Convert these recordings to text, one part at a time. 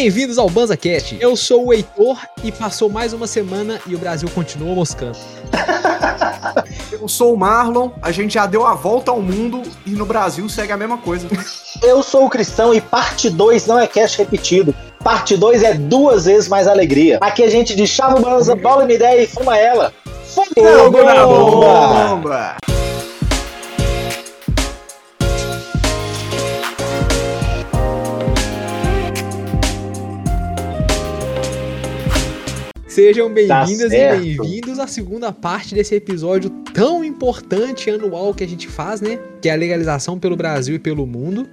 Bem-vindos ao BanzaCast. Eu sou o Heitor e passou mais uma semana e o Brasil continua moscando. Eu sou o Marlon, a gente já deu a volta ao mundo e no Brasil segue a mesma coisa. Eu sou o Cristão e parte 2 não é cast repetido. Parte 2 é duas vezes mais alegria. Aqui a gente chama o Banza, bola uma ideia e fuma ela. Fogo na bomba! Sejam bem-vindas Tá e bem-vindos à segunda parte desse episódio tão importante anual que a gente faz, né? Que é a legalização pelo Brasil e pelo mundo.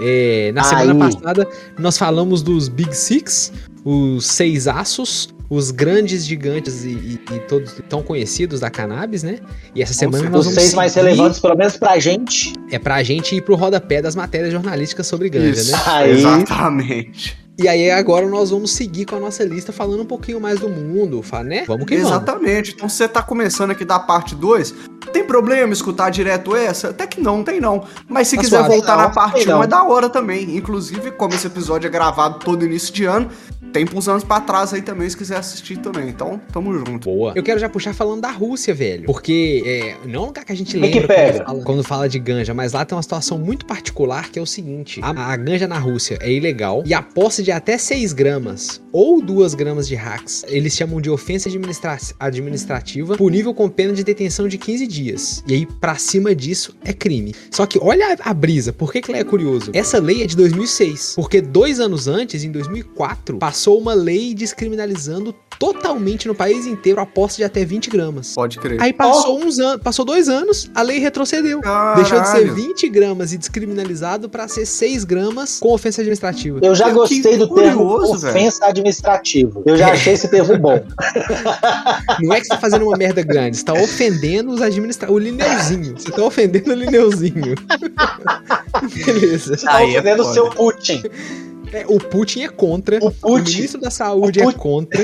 É, na semana Aí. passada nós falamos dos Big Six, os seis aços, os grandes gigantes e, e- e todos tão conhecidos da cannabis, né? E essa semana nós Os vamos seis mais relevantes, pelo menos pra gente. é pra gente ir pro rodapé das matérias jornalísticas sobre ganja, Isso, né? Aí. exatamente. E aí agora nós vamos seguir com a nossa lista falando um pouquinho mais do mundo, né? Vamos que vamos. Exatamente. Então você tá começando aqui da parte 2. Tem problema escutar direto essa? Até que não, tem não. Mas se Tá quiser suave. voltar Não, na parte tem 1 não. é da hora também. Inclusive, como esse episódio é gravado todo início de ano, tem uns anos pra trás aí também, se quiser assistir também. Então, tamo junto. Boa. Eu quero já puxar falando da Rússia, velho. Porque é, não é um lugar que a gente Que que lembra pega? quando fala, quando fala de ganja, mas lá tem uma situação muito particular que é o seguinte: a, a ganja na Rússia é ilegal e a posse de até 6 gramas ou 2 gramas de hacks, eles chamam de ofensa administra- administrativa, punível com pena de detenção de 15 dias. E aí, pra cima disso, é crime. Só que olha a, a brisa, por que, que ela é curioso? Essa lei é de 2006, porque dois anos antes, em 2004, passou uma lei descriminalizando totalmente no país inteiro a posse de até 20 gramas. Pode crer. Aí passou uns anos, passou dois anos, a lei retrocedeu. Caralho. Deixou de ser 20 gramas e descriminalizado pra ser 6 gramas com ofensa administrativa. Eu já Que gostei do termo curioso, ofensa administrativa. Eu já achei esse termo bom. Não é que você tá fazendo uma merda grande, você tá ofendendo os administradores. O Lineuzinho. Você tá ofendendo o Lineuzinho. Beleza. Tá Aí é ofendendo o foda. seu Putin. É, o Putin é contra. O O Putin. ministro da saúde O é contra.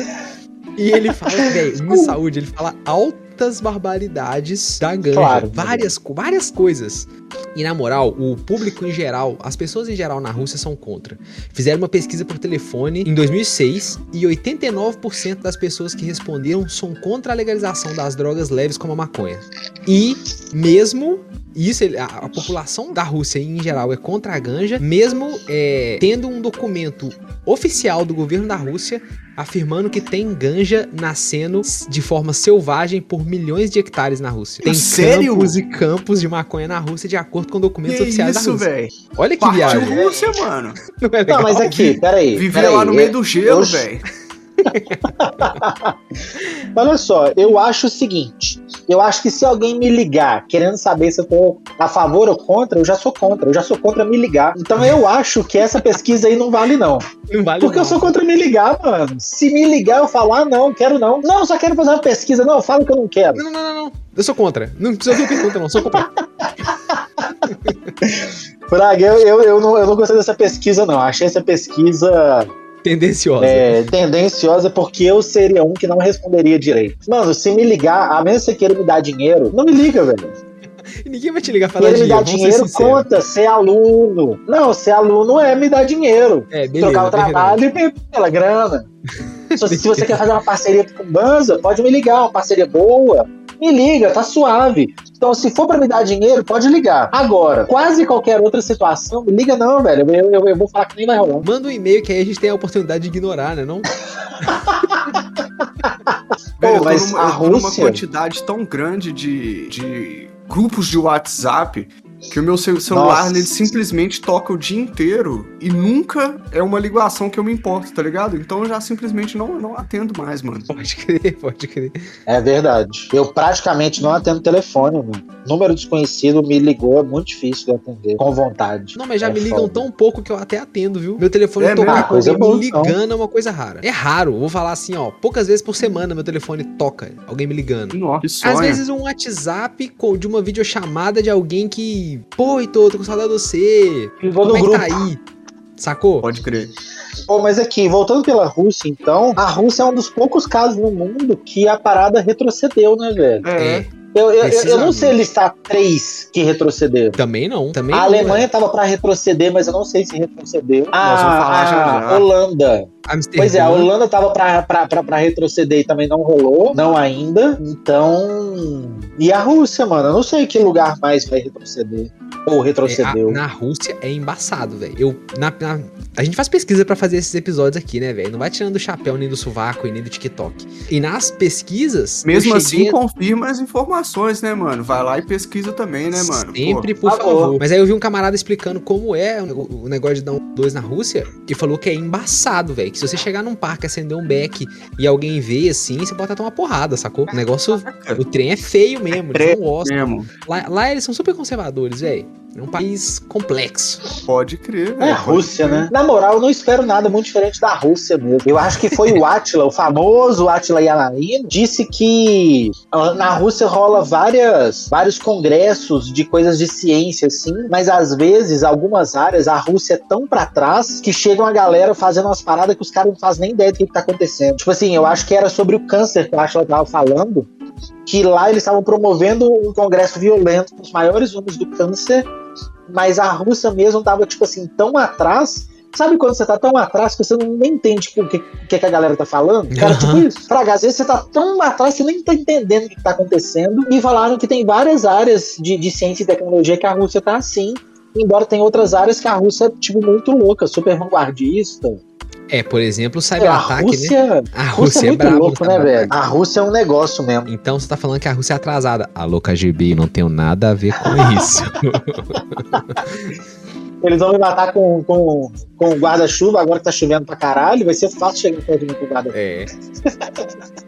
E ele fala, velho, o da saúde, ele fala altas barbaridades da ganja. Claro. várias, várias coisas. E na moral, o público em geral, as pessoas em geral na Rússia são contra. Fizeram uma pesquisa por telefone em 2006 e 89% das pessoas que responderam são contra a legalização das drogas leves como a maconha. E mesmo isso, a população da Rússia em geral é contra a ganja, mesmo é, tendo um documento oficial do governo da Rússia afirmando que tem ganja nascendo de forma selvagem por milhões de hectares na Rússia. Tem Sério? campos e campos de maconha na Rússia de acordo com documentos Que oficiais isso, da Rússia. velho? Olha que Partiu viagem. Rússia, mano. Não é legal? Não, mas aqui, peraí. Viver peraí, lá no é- meio do gelo, velho. Olha só, eu acho o seguinte: eu acho que se alguém me ligar querendo saber se eu tô a favor ou contra, eu já sou contra. Eu já sou contra me ligar. Então eu acho que essa pesquisa aí não vale, não. Não vale Porque não. eu sou contra me ligar, mano. Se me ligar, eu falo, ah, não, quero não. Não, só quero fazer uma pesquisa. Não, fala que eu não quero. Não, não, não, não, não. Eu sou contra. Não precisa ouvir pergunta, não. Sou contra. Fraga, eu, eu, eu, não, eu não gostei dessa pesquisa, não. Achei essa pesquisa Tendenciosa. é, tendenciosa porque eu seria um que não responderia direito. Mano, se me ligar, a menos que você queira me dar dinheiro, não me liga, velho. E ninguém vai te ligar dar Querer me dinheiro. dar dinheiro, conta, ser aluno. Não, ser aluno é me dar dinheiro. É, beleza. trocar o é trabalho e me- pela grana. Se, se você quer fazer uma parceria com o Banza, pode me ligar, uma parceria boa. Me liga, tá suave. Então, se for pra me dar dinheiro, pode ligar. Agora, quase qualquer outra situação, me liga não, velho. Eu, eu, eu vou falar que nem vai rolar. Manda um e-mail que aí a gente tem a oportunidade de ignorar, né? Não? Velho, tô mas numa, a numa Rússia- quantidade tão grande de, de grupos de WhatsApp que o meu ce- celular Nossa. ele simplesmente toca o dia inteiro e nunca é uma ligação que eu me importo, tá ligado? Então eu já simplesmente não, não atendo mais, mano. Pode crer, pode crer. É verdade. Eu praticamente não atendo telefone, mano. Número desconhecido me ligou, é muito difícil de atender. Com vontade. Não, mas já É me ligam foda. tão pouco que eu até atendo, viu? Meu telefone É tocar mesmo? com Coisa alguém me boa, então. ligando é uma coisa rara. É raro, vou falar assim, ó. Poucas vezes por semana meu telefone toca alguém me ligando. Nossa. Às vezes um WhatsApp de uma videochamada de alguém que. Pô, Heitor, tô com saudade de você. Vou Como no é que grupo. tá aí? Sacou? Pode crer. Pô, mas aqui, voltando pela Rússia, então, a Rússia é um dos poucos casos no mundo que a parada retrocedeu, né, velho? É. É. Eu, eu, eu não sei listar três que retrocederam. Também não. Também A não, Alemanha tava pra retroceder, mas eu não sei se retrocedeu. Já A já. Holanda. Amsterdã. Pois é, a Holanda tava pra retroceder e também não rolou. Não ainda. Então. E a Rússia, mano? Eu não sei que lugar mais vai retroceder. Ou É, retrocedeu. a- na Rússia é embaçado, velho. Eu na, na- a gente faz pesquisa pra fazer esses episódios aqui, né, velho? Não vai tirando do chapéu nem do sovaco e nem do TikTok. E nas pesquisas, Mesmo assim, a- confirma as informações, né, mano? Vai lá e pesquisa também, né, mano? Sempre, Pô, por Por favor. favor. Mas aí eu vi um camarada explicando como é o negócio de dar um dois na Rússia e falou que é embaçado, velho. Que se você chegar num parque, acender um beck e alguém vê assim, você pode até uma porrada, sacou? O negócio, o trem é feio mesmo, eles não gostam. mesmo. Lá, lá eles são super conservadores, velho. É um país complexo. Pode crer, É velho. a Rússia, crer. né? Na moral, eu não espero nada muito diferente da Rússia mesmo. Eu acho que foi o Atila, o famoso Atila Yanarin, disse que na Rússia rola várias, vários congressos de coisas de ciência, assim, mas às vezes, algumas áreas, a Rússia é tão pra trás que chega uma galera fazendo umas paradas que os caras não fazem nem ideia do que, que tá acontecendo. Tipo assim, eu acho que era sobre o câncer que o Atila tava falando, que lá eles estavam promovendo um congresso violento com os maiores números do câncer mas a Rússia mesmo tava, tipo assim, tão atrás. Sabe quando você tá tão atrás que você não nem entende tipo, o que, que, a galera tá falando? Cara, tipo Aham. isso. Fraga, às vezes você tá tão atrás que você nem tá entendendo o que tá acontecendo. E falaram que tem várias áreas de, de ciência e tecnologia que a Rússia tá assim. Embora tem outras áreas que a Rússia é, tipo, muito louca, super vanguardista. É, por exemplo, o a cyberataque, né? Rússia, A a Rússia Rússia é é muito louco, né, velho? A Rússia é um negócio mesmo. Então você tá falando que a Rússia é atrasada. Alô, KGB, não tenho nada a ver com isso. Eles vão me matar com, com, com guarda-chuva, agora que tá chovendo pra caralho, vai ser fácil chegar perto de mim com guarda-chuva. é.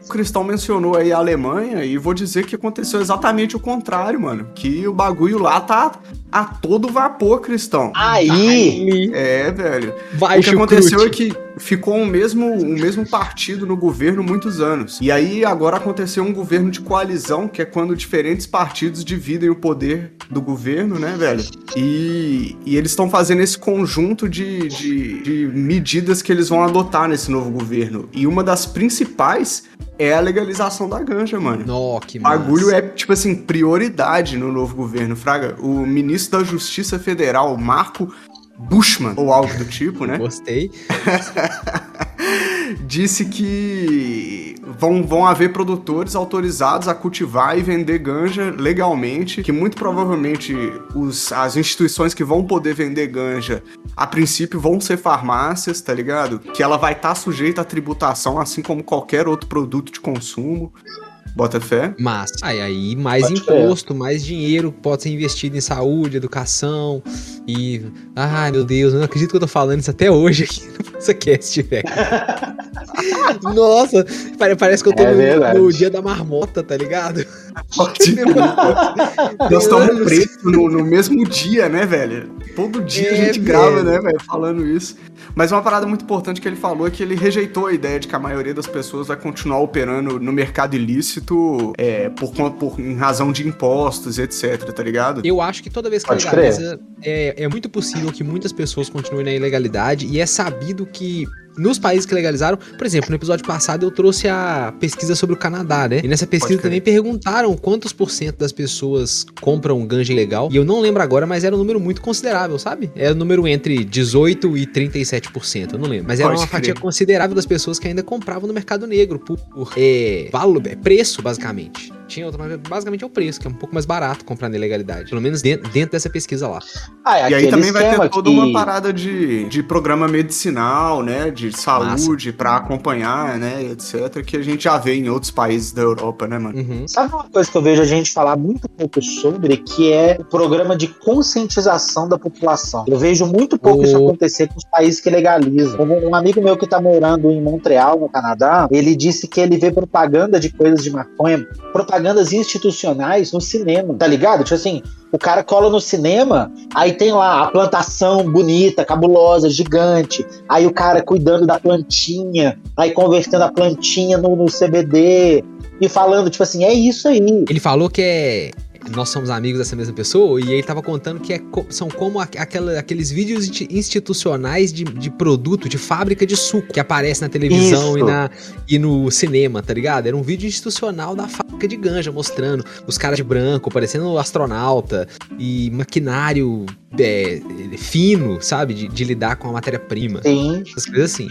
O Cristão mencionou aí a Alemanha e vou dizer que aconteceu exatamente o contrário, mano. Que o bagulho lá tá a todo vapor, Cristão. Aí, É, velho. Vai, o que aconteceu é chucrute. que ficou o mesmo, o mesmo partido no governo muitos anos. E aí agora aconteceu um governo de coalizão, que é quando diferentes partidos dividem o poder do governo, né, velho? E, e eles estão fazendo esse conjunto de, de, de medidas que eles vão adotar nesse novo governo. E uma das principais é a legalização da ganja, mano. Nó, que O bagulho massa. é, tipo assim, prioridade no novo governo, Fraga. O ministro da Justiça Federal, Marco Bushman, ou algo do tipo, né? Gostei. disse que vão, vão haver produtores autorizados a cultivar e vender ganja legalmente, que muito provavelmente os, as instituições que vão poder vender ganja, a princípio, vão ser farmácias, tá ligado? Que ela vai estar sujeita à tributação, assim como qualquer outro produto de consumo. Bota fé. Massa. Aí, aí mais crer. imposto, mais dinheiro pode ser investido em saúde, educação e. Ai, meu Deus, eu não acredito que eu tô falando isso até hoje aqui no podcast, velho. Nossa, pare- parece que eu tô É no- no, dia da marmota, tá ligado? Pode. Nós estamos presos no, no mesmo dia, né, velho? Todo dia a É, gente velho. grava, né, velho, falando isso. Mas uma parada muito importante que ele falou é que ele rejeitou a ideia de que a maioria das pessoas vai continuar operando no mercado ilícito é, por, por, em razão de impostos, etc, tá ligado? Eu acho que toda vez que Pode legaliza, é, é muito possível que muitas pessoas continuem na ilegalidade e é sabido que nos países que legalizaram, por exemplo, no episódio passado eu trouxe a pesquisa sobre o Canadá, né? E nessa pesquisa também perguntaram quantos por cento das pessoas compram ganja ilegal. E eu não lembro agora, mas era um número muito considerável, sabe? Era um número entre 18 e 37%, eu não lembro. Mas era Pode uma fatia crer. considerável das pessoas que ainda compravam no mercado negro por, por é, valor, é, preço, basicamente. Tinha outra, mas basicamente é o preço, que é um pouco mais barato comprar na ilegalidade. Pelo menos dentro, dentro dessa pesquisa lá. ah, é E aí também vai ter toda que- uma parada de, de programa medicinal, né? De saúde pra acompanhar, né? Etc. Que a gente já vê em outros países da Europa, né, mano? Uhum. Sabe uma coisa que eu vejo a gente falar muito pouco sobre, que é o programa de conscientização da população. Eu vejo muito pouco isso acontecer com os países que legalizam. Como um amigo meu que tá morando em Montreal, no Canadá, ele disse que ele vê propaganda de coisas de maconha, propagandas institucionais no cinema, tá ligado? Tipo assim, o cara cola no cinema, aí tem lá a plantação bonita, cabulosa, gigante, aí o cara cuidando da plantinha, aí convertendo a plantinha no, no CBD, e falando, tipo assim, é isso aí. Ele falou que é, nós somos amigos dessa mesma pessoa, e ele tava contando que é são como aquela- aqueles vídeos insti- institucionais de, de produto, de fábrica de suco, que aparece na televisão e, na, e no cinema, tá ligado? Era um vídeo institucional da fábrica de ganja, mostrando os caras de branco, parecendo astronauta, e maquinário é, fino, sabe? De, de lidar com a matéria-prima. Sim, Essas coisas assim.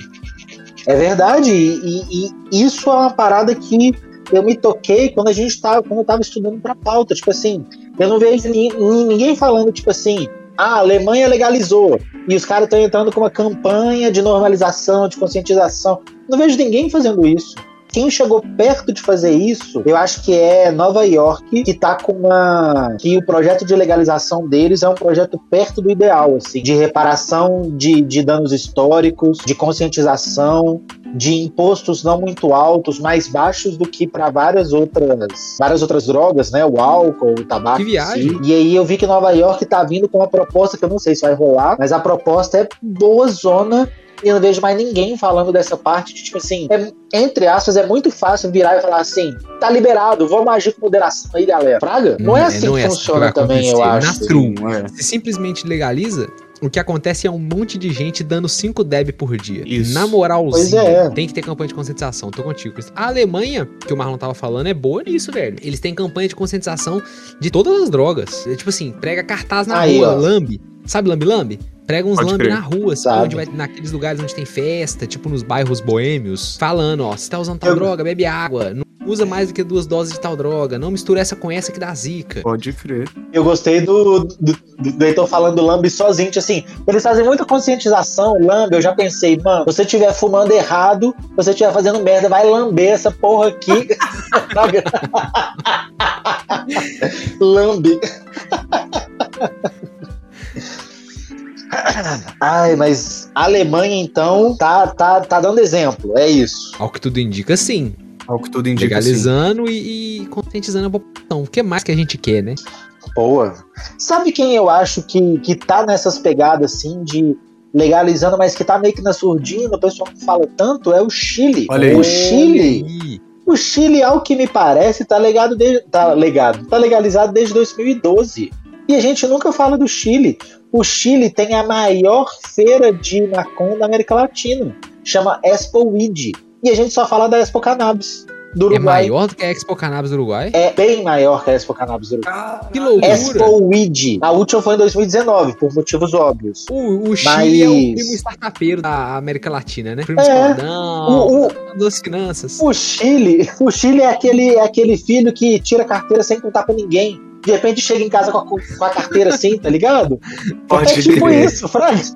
é verdade. E- e isso é uma parada que eu me toquei quando a gente tava, quando eu tava estudando pra pauta. Tipo assim, eu não vejo ni- ni- ninguém falando, tipo assim, ah, a Alemanha legalizou. E os caras estão entrando com uma campanha de normalização, de conscientização. Não vejo ninguém fazendo isso. Quem chegou perto de fazer isso, eu acho que é Nova York, que tá com uma. que o projeto de legalização deles é um projeto perto do ideal, assim, de reparação de, de danos históricos, de conscientização, de impostos não muito altos, mais baixos do que para várias outras várias outras drogas, né? O álcool, o tabaco. Que em viagem. si. E aí eu vi que Nova York tá vindo com uma proposta que eu não sei se vai rolar, mas a proposta é boa zona. E eu não vejo mais ninguém falando dessa parte de, tipo assim, é, entre aspas, é muito fácil virar e falar assim, tá liberado, vamos agir com moderação aí, galera. Praga? Não é assim que funciona vai também, eu acho. Na true. Sim, é. Se simplesmente legaliza, o que acontece é um monte de gente dando 5 deb por dia. Isso. Na moralzinha, é. tem que ter campanha de conscientização. Tô contigo, Chris. A Alemanha, que o Marlon tava falando, é boa nisso, velho. Eles têm campanha de conscientização de todas as drogas. É, tipo assim, prega cartaz na Aí, rua, ó. lambe. Sabe lambe-lambe? Prega uns lambe na rua, assim, Sabe. onde vai, naqueles lugares onde tem festa, tipo nos bairros boêmios, falando, ó, se tá usando tal Eu- droga, bebe água, não usa mais do que duas doses de tal droga, não mistura essa com essa que dá zica. Pode crer. Eu gostei do, do, do Heitor falando do Lambe sozinho, tipo assim, eles fazem muita conscientização, Lambe, eu já pensei, mano, se você estiver fumando errado, se você estiver fazendo merda, vai lamber essa porra aqui. Lambe. Ai, mas a Alemanha, então, tá, tá, tá dando exemplo, é isso. Ao que tudo indica, sim. Ao que tudo indica. legalizando e, e conscientizando a população. O que mais que a gente quer, né? Boa. Sabe quem eu acho que, que tá nessas pegadas assim de legalizando, mas que tá meio que na surdina, o pessoal não fala tanto, é o Chile. Olha aí. O Chile, aí. o Chile, ao que me parece, tá legado desde, tá legado, tá legalizado desde 2012. E a gente nunca fala do Chile. O Chile tem a maior feira de maconha da América Latina. Chama Expo Weed. E a gente só fala da Expo Cannabis do É Uruguai. maior do que a Expo Cannabis do Uruguai? É bem maior que a Expo Cannabis do Uruguai. Que loucura! Expo Weed. A última foi em 2019, por motivos óbvios. O, o Chile Mas- é o primo startupeiro da América Latina, né? Primo É. escaldão, das finanças. o Chile, o Chile é aquele, é aquele filho que tira carteira sem contar com ninguém. De repente chega em casa com a, com a carteira assim, tá ligado? Pode é tipo crer. isso, Frank.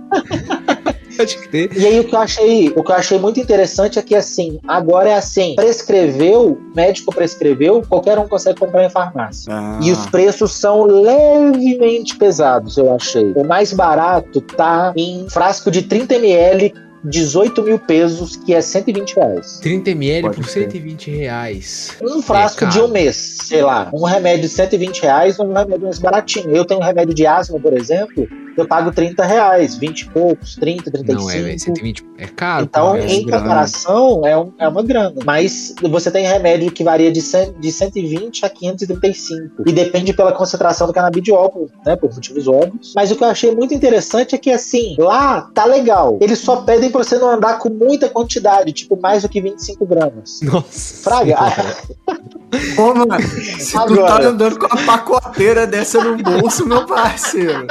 Pode ter. E aí o que eu achei, o que eu achei muito interessante é que assim, agora é assim, prescreveu, médico prescreveu, qualquer um consegue comprar em farmácia. Ah, E os preços são levemente pesados, eu achei. O mais barato tá em frasco de 30 ml, 18 mil pesos, que é 120 reais. 30ml Pode por crer. 120 reais. Um frasco É de um mês, sei lá. Um remédio de 120 reais um remédio mais baratinho. Eu tenho um remédio de asma, por exemplo, eu pago 30 reais, 20 e poucos, 30, 35. Não, é, velho. 120 é caro. Então, é em grana. comparação, é, um- é uma grana. Mas você tem remédio que varia de, 100 de 120 a 535. E depende pela concentração do canabidiol, né, por motivos óbvios. Mas o que eu achei muito interessante é que, assim, lá tá legal. Eles só pedem pra você não andar com muita quantidade, tipo mais do que 25 gramas. Nossa. Fraga, Pô, mano, se tu Agora. tá andando com uma pacoteira dessa no bolso, meu parceiro.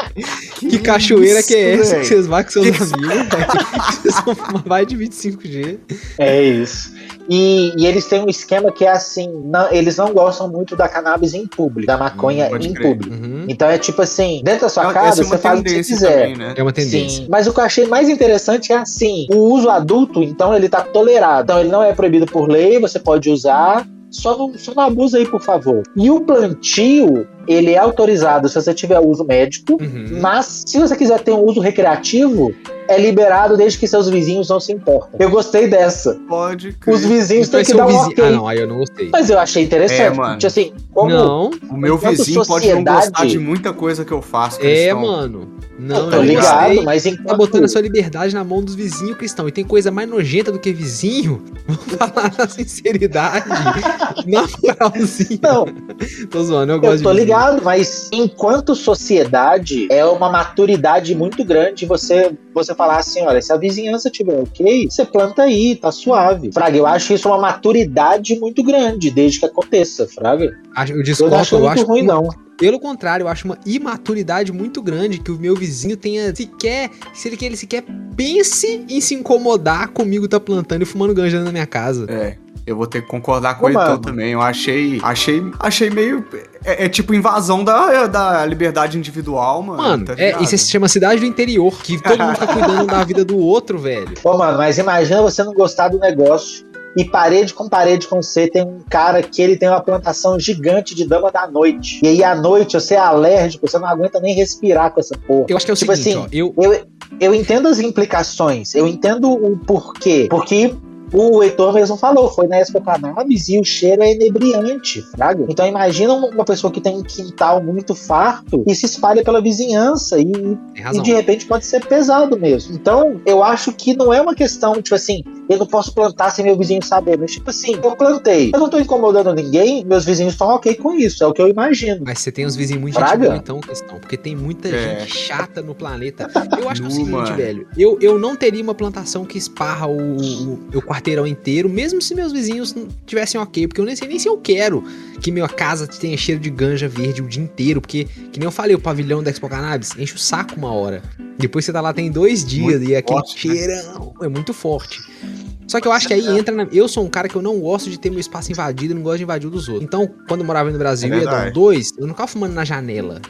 Que cachoeira que é isso, essa que velho? vocês vão com seus amigos? velho? Vocês vão fumar mais de 25G. É isso. E, e eles têm um esquema que é assim: não- eles não gostam muito da cannabis em público, da maconha Hum, em crer. público. Uhum. Então é tipo assim: dentro da sua Essa casa, é você faz o que você quiser. também, né? É uma tendência. Sim. Mas o que eu achei mais interessante é assim: o uso adulto, então, ele tá tolerado. Então, ele não é proibido por lei, você pode usar. Só não, só não abusa aí, por favor. E o plantio, ele é autorizado se você tiver uso médico. Uhum. Mas, se você quiser ter um uso recreativo, é liberado desde que seus vizinhos não se importam. Eu gostei dessa. Pode crer. Os vizinhos têm que é dar um vizinho- ok. Ah, não, aí eu não gostei. Mas eu achei interessante. É, mano. Tipo assim, como Não, O meu vizinho pode não gostar sociedade- de muita coisa que eu faço, é, Cristão. mano. Não, eu tô eu não ligado, gostei. mas Tá enquanto... botando a sua liberdade na mão dos vizinhos cristãos. E tem coisa mais nojenta do que vizinho? Vamos falar na sinceridade. na moralzinha. Não, Tô zoando, eu gosto eu tô de vizinho. Ligado, mas enquanto sociedade, é uma maturidade muito grande você, você falar assim, olha, se a vizinhança tiver ok, você planta aí, tá suave. Fraga, eu acho isso uma maturidade muito grande, desde que aconteça, Fraga. Acho- Eu Eu não discordo, acho eu muito acho ruim, não. Pelo contrário, eu acho uma imaturidade muito grande que o meu vizinho tenha sequer, se ele, que ele sequer pense em se incomodar comigo tá plantando e fumando ganja na minha casa. É. Eu vou ter que concordar com Ô, ele mano. também. Eu achei. Achei. Achei meio. É, é tipo invasão da, da liberdade individual, mano. Mano, tá é, isso se chama cidade do interior, que todo mundo fica cuidando da vida do outro, velho. Pô, mano, mas imagina você não gostar do negócio e parede com parede com você tem um cara que ele tem uma plantação gigante de dama da noite. E aí à noite você é alérgico, você não aguenta nem respirar com essa porra. Eu acho que é o Tipo seguinte, assim, ó, eu, Eu, eu entendo as implicações, eu entendo o porquê. Porque o Heitor mesmo falou, foi na Expo Cannabis e o cheiro é inebriante, fraga. Então imagina uma pessoa que tem um quintal muito farto e se espalha pela vizinhança e, e de repente pode ser pesado mesmo. Então eu acho que não é uma questão, tipo assim, eu não posso plantar sem meu vizinho saber. Mas tipo assim, eu plantei, eu não tô incomodando ninguém, meus vizinhos estão ok com isso, é o que eu imagino. Mas você tem uns vizinhos muito Fraga? gente boa, então, questão. Porque tem muita É. gente chata no planeta. Eu acho que é o seguinte, velho. Eu, eu não teria uma plantação que esparra o, o, o quarteirão inteiro, mesmo se meus vizinhos tivessem ok. Porque eu nem sei nem se eu quero que minha casa tenha cheiro de ganja verde o dia inteiro. Porque, que nem eu falei, o pavilhão da Expo Cannabis enche o saco uma hora. Depois você tá lá tem dois dias Muito e aquele forte, né? cheirão é muito forte. Só que eu acho que aí entra na. Eu sou um cara que eu não gosto de ter meu espaço invadido, não gosto de invadir o dos outros. Então, quando eu morava no Brasil É ia dar um dois, eu não ficava fumando na janela.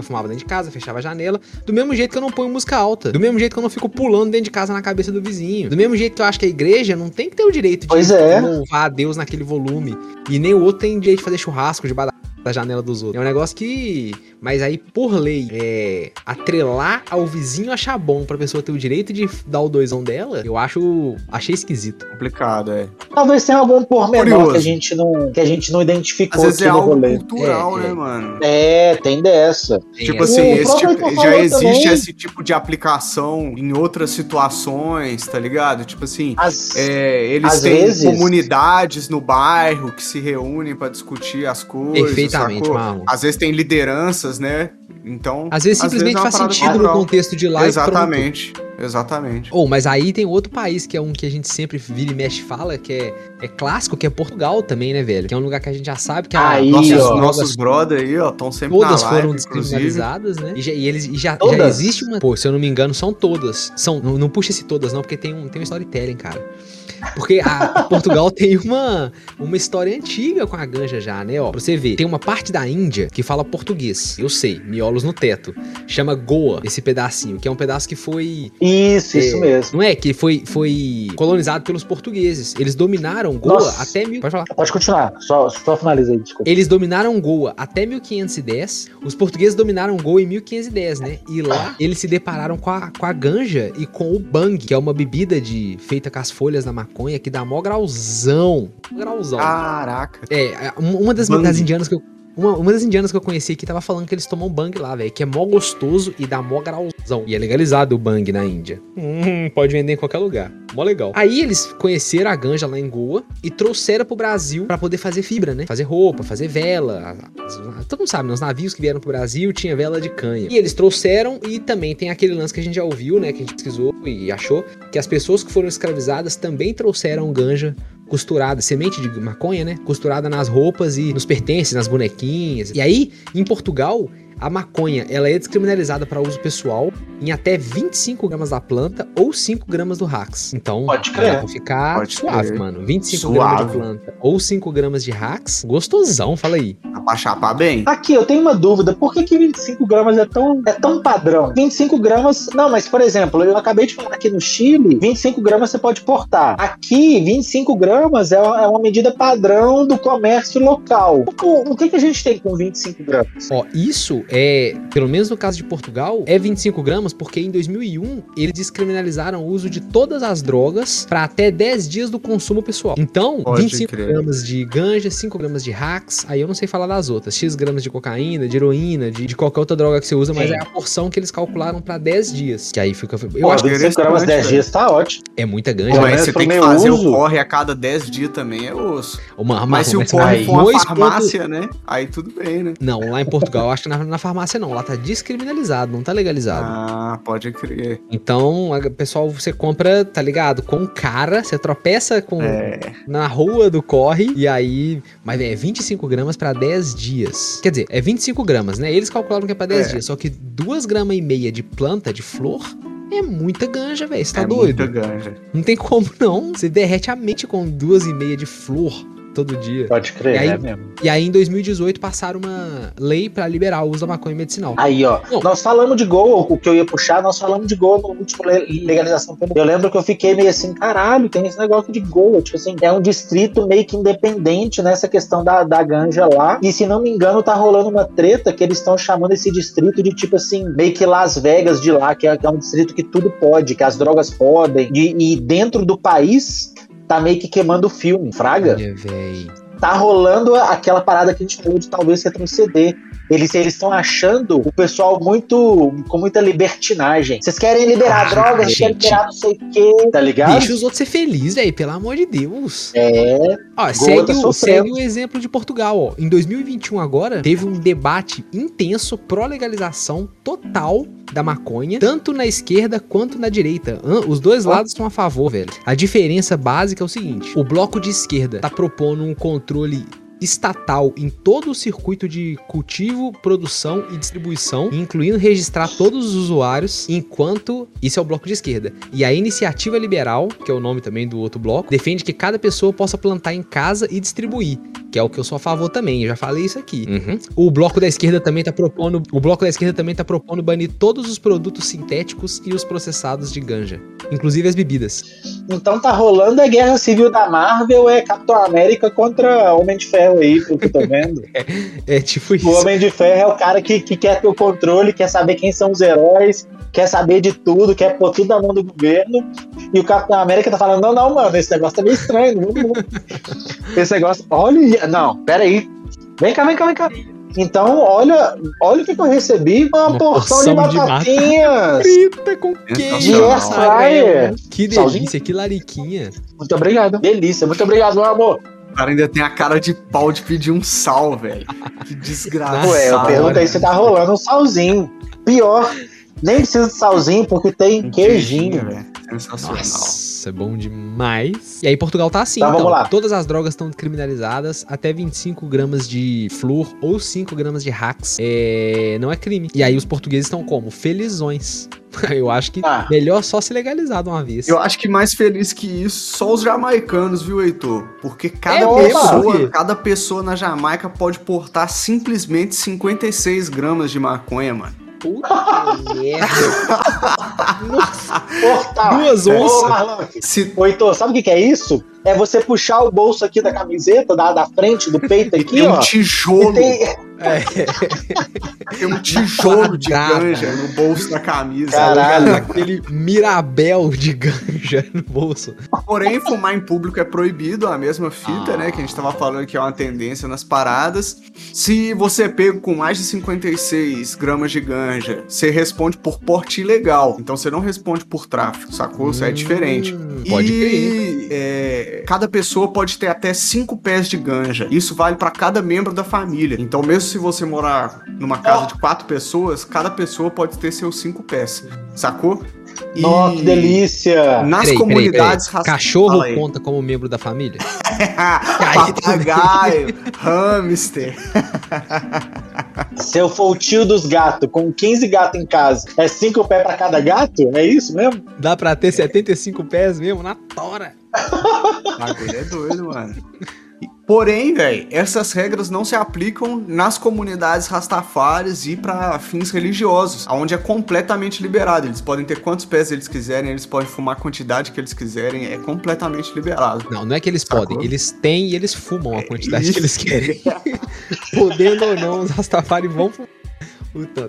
Fumava dentro de casa, fechava a janela. Do mesmo jeito que eu não ponho música alta. Do mesmo jeito que eu não fico pulando dentro de casa na cabeça do vizinho. Do mesmo jeito que eu acho que a igreja não tem que ter o direito de Pois é. louvar a Deus naquele volume. E nem o outro tem direito de fazer churrasco debaixo da- da janela dos outros. É um negócio que. Mas aí, por lei, é. Atrelar ao vizinho achar bom pra pessoa ter o direito de dar o doisão dela, eu acho. Achei esquisito. Complicado, é. Talvez tenha algum pormenor Curioso. que a gente não que a gente não Às identificou vezes aqui é no algo rolê. cultural, É, né, é. mano? É, tem dessa. Tipo É, assim, esse tipo- já existe também. esse tipo de aplicação em outras situações, tá ligado? Tipo assim, As, é, eles Às têm vezes- comunidades no bairro que se reúnem pra discutir as coisas. Perfeitamente, sacou? Marlon. Às vezes tem lideranças, né? Então. Às vezes simplesmente é uma faz sentido no contexto de lá e. Exatamente. Exatamente. Ou, mas aí tem outro país que é um que a gente sempre vira e mexe e fala, que é, é clássico, que é Portugal também, né, velho? Que é um lugar que a gente já sabe que a- Aí, Nossos, ó. nossos brother aí, ó, estão sempre todas na live, foram inclusive. descriminalizadas, né? E, já, e eles e já, já existe uma. Pô, se eu não me engano, são todas. São, não, não puxa esse todas, não, porque tem um, tem um storytelling, cara. Porque a, Portugal tem uma, uma história antiga com a ganja já, né? Ó, pra você ver, tem uma parte da Índia que fala português. Eu sei, miolos no teto. Chama Goa, esse pedacinho, que é um pedaço que foi Isso, isso É, mesmo. Não é? Que foi, foi colonizado pelos portugueses. Eles dominaram Goa Nossa. até mil. Pode falar. Pode continuar, só, só finaliza aí, desculpa. Eles dominaram Goa até 1510. Os portugueses dominaram Goa em 1510, né? E lá eles se depararam com a, com a ganja e com o bang, que é uma bebida de feita com as folhas da maconha que dá mó grauzão. Grauzão. Caraca. É, é, uma das, das indianas que eu. Uma, uma das indianas que eu conheci aqui tava falando que eles tomam bang lá, velho. Que é mó gostoso e dá mó grauzão. E é legalizado o bang na Índia. Hum, pode vender em qualquer lugar. Mó legal. Aí eles conheceram a ganja lá em Goa e trouxeram pro Brasil pra poder fazer fibra, né? Fazer roupa, fazer vela. Todo mundo sabe, né? Os navios que vieram pro Brasil tinha vela de canha. E eles trouxeram e também tem aquele lance que a gente já ouviu, né? Que a gente pesquisou e achou que as pessoas que foram escravizadas também trouxeram ganja costurada, semente de maconha, né? Costurada nas roupas e nos pertences, nas bonequinhas. E aí, em Portugal, a maconha ela é descriminalizada para uso pessoal em até 25 gramas da planta ou 5 gramas do Rax. Então, Pode dá crer. pra ficar Pode suave, crer. mano. 25 Suave. gramas de planta ou 5 gramas de Rax, gostosão, fala aí. pra chapar bem. Aqui, eu tenho uma dúvida. Por que, que 25 gramas é tão, é tão padrão? 25 gramas. Não, mas, por exemplo, eu acabei de falar aqui no Chile, 25 gramas você pode portar. Aqui, 25 gramas é, é uma medida padrão do comércio local. O, o que, que a gente tem com 25 gramas? Ó, isso é, pelo menos no caso de Portugal, é 25 gramas, porque em 2001 eles descriminalizaram o uso de todas as drogas para até 10 dias do consumo pessoal. Então, Pode 25 crer. gramas de ganja, 5 gramas de hacks, aí eu não sei falar das outras, X gramas de cocaína, de heroína, de, de qualquer outra droga que você usa, mas Sim. é a porção que eles calcularam para 10 dias. Que aí fica. Eu Pô, acho que 25 gramas 10 dias tá ótimo. é muita ganja, Pô, mas mas você tem que fazer uso. o corre a cada 10 dias também é osso. Uma, Mas se o mas corre for uma farmácia, né? Aí tudo bem, né? Não, lá em Portugal, eu acho que na, na farmácia não. Lá tá descriminalizado, não tá legalizado. Ah, pode crer. Então, pessoal, você compra, tá ligado? Com cara, você tropeça com É. na rua do corre, e aí. Mas é 25 gramas pra 10 dias. Quer dizer, é 25 gramas, né? Eles calcularam que é pra 10 É. dias. Só que 2 gramas e meia de planta, de flor. É muita ganja, velho. Você tá é doido? muita ganja. Não tem como, não. Você derrete a mente com duas e meia de flor todo dia. Pode crer, E aí- é mesmo. E aí, em 2018, passaram uma lei pra liberar o uso da maconha medicinal. Aí, ó. Não. Nós falamos de gol, o que eu ia puxar, nós falamos de gol no último le- legalização. Eu lembro que eu fiquei meio assim, caralho, tem esse negócio de gol. Tipo assim, é um distrito meio que independente nessa questão da, da ganja lá. E se não me engano, tá rolando uma treta que eles estão chamando esse distrito de tipo assim, meio que Las Vegas de lá, que é, que é um distrito que tudo pode, que as drogas podem. E, e dentro do país. Tá meio que queimando o filme, Fraga Olha, véi. tá rolando aquela parada que a gente falou de talvez retroceder. Eles eles estão achando o pessoal muito com muita libertinagem. Vocês querem liberar Ah, drogas, vocês querem liberar não sei o quê, tá ligado? Deixa os outros ser felizes, velho. Pelo amor de Deus. É, Ó, segue, o, segue o exemplo de Portugal, ó. Em 2021 agora, teve um debate intenso pró-legalização total da maconha, tanto na esquerda quanto na direita. Os dois lados estão a favor, velho. A diferença básica é o seguinte: o bloco de esquerda tá propondo um controle estatal em todo o circuito de cultivo, produção e distribuição, incluindo registrar todos os usuários, enquanto isso é o bloco de esquerda. E a iniciativa liberal, que é o nome também do outro bloco, defende que cada pessoa possa plantar em casa e distribuir, que é o que eu sou a favor também, eu já falei isso aqui. O bloco da esquerda também tá propondo, o bloco da esquerda também tá propondo banir todos os produtos sintéticos e os processados de ganja, inclusive as bebidas. então tá rolando a guerra civil da Marvel, é Capitão América contra Homem de Ferro aí, pelo que eu tô vendo. É tipo isso. o Homem de Ferro é o cara que, que quer ter o controle, quer saber quem são os heróis, quer saber de tudo, quer pôr tudo na mão do governo. E o Capitão América tá falando: não, não, mano, esse negócio tá meio estranho. Não, não. Esse negócio, olha, não, pera aí. Vem cá, vem cá, vem cá. Então, olha, olha o que, que eu recebi: uma, Uma porção, porção de de batatinhas. Frita com queijo. De air fryer. Que Salzinho. delícia, que lariquinha. Muito obrigado. Delícia, muito obrigado, meu amor. O cara ainda tem a cara de pau de pedir um sal, velho. Que desgraça. Ué, eu perguntei se tá rolando um salzinho. Pior, nem precisa de salzinho porque tem queijinho. velho. Sensacional. Nossa, é bom demais. E aí Portugal tá assim, Tá, então. vamos lá. Todas as drogas estão criminalizadas, até 25 gramas de flor ou 5 gramas de hacks é... não é crime. E aí os portugueses estão como? Felizões. Eu acho que Ah. melhor só se legalizar de uma vez. Eu acho que mais feliz que isso, só os jamaicanos, viu, Heitor? Porque cada É pessoa, cada pessoa na Jamaica pode portar simplesmente 56 gramas de maconha, mano. Puta merda. Nossa, Portal. Duas Ô, onças. Marlon, Se Ô, Heitor, sabe o que, que é isso? É você puxar o bolso aqui da camiseta, da, da frente, do peito aqui, tem um ó. tijolo, E tem... tem um tijolo de ganja no bolso da camisa. Caralho. aquele mirabel de ganja no bolso. Porém, fumar em público é proibido, a mesma fita, Ah. né? Que a gente tava falando que é uma tendência nas paradas. Se você é pego com mais de 56 gramas de ganja, você responde por porte ilegal. Então você não responde por tráfico, sacou? Isso é Hum, diferente. Pode e, crer. é, cada pessoa pode ter até 5 pés de ganja. Isso vale pra cada membro da família. Então, mesmo se você morar numa casa de quatro pessoas, cada pessoa pode ter seus 5 pés, sacou? E Nossa, que delícia! Nas Peraí, comunidades peraí, peraí. Cachorro Fala aí. conta como membro da família? Papagaio, hamster. Se eu for o tio dos gatos, com 15 gatos em casa, é 5 pés pra cada gato? É isso mesmo? Dá pra ter 75 pés mesmo na tora. O bagulho é doido, mano. Porém, velho, essas regras não se aplicam nas comunidades rastafares e para fins religiosos, onde é completamente liberado. Eles podem ter quantos pés eles quiserem, eles podem fumar a quantidade que eles quiserem, é completamente liberado. Não, não é que eles Sacou? podem, eles têm e eles fumam a quantidade é, que eles querem. Podendo ou não, os rastafari vão fumar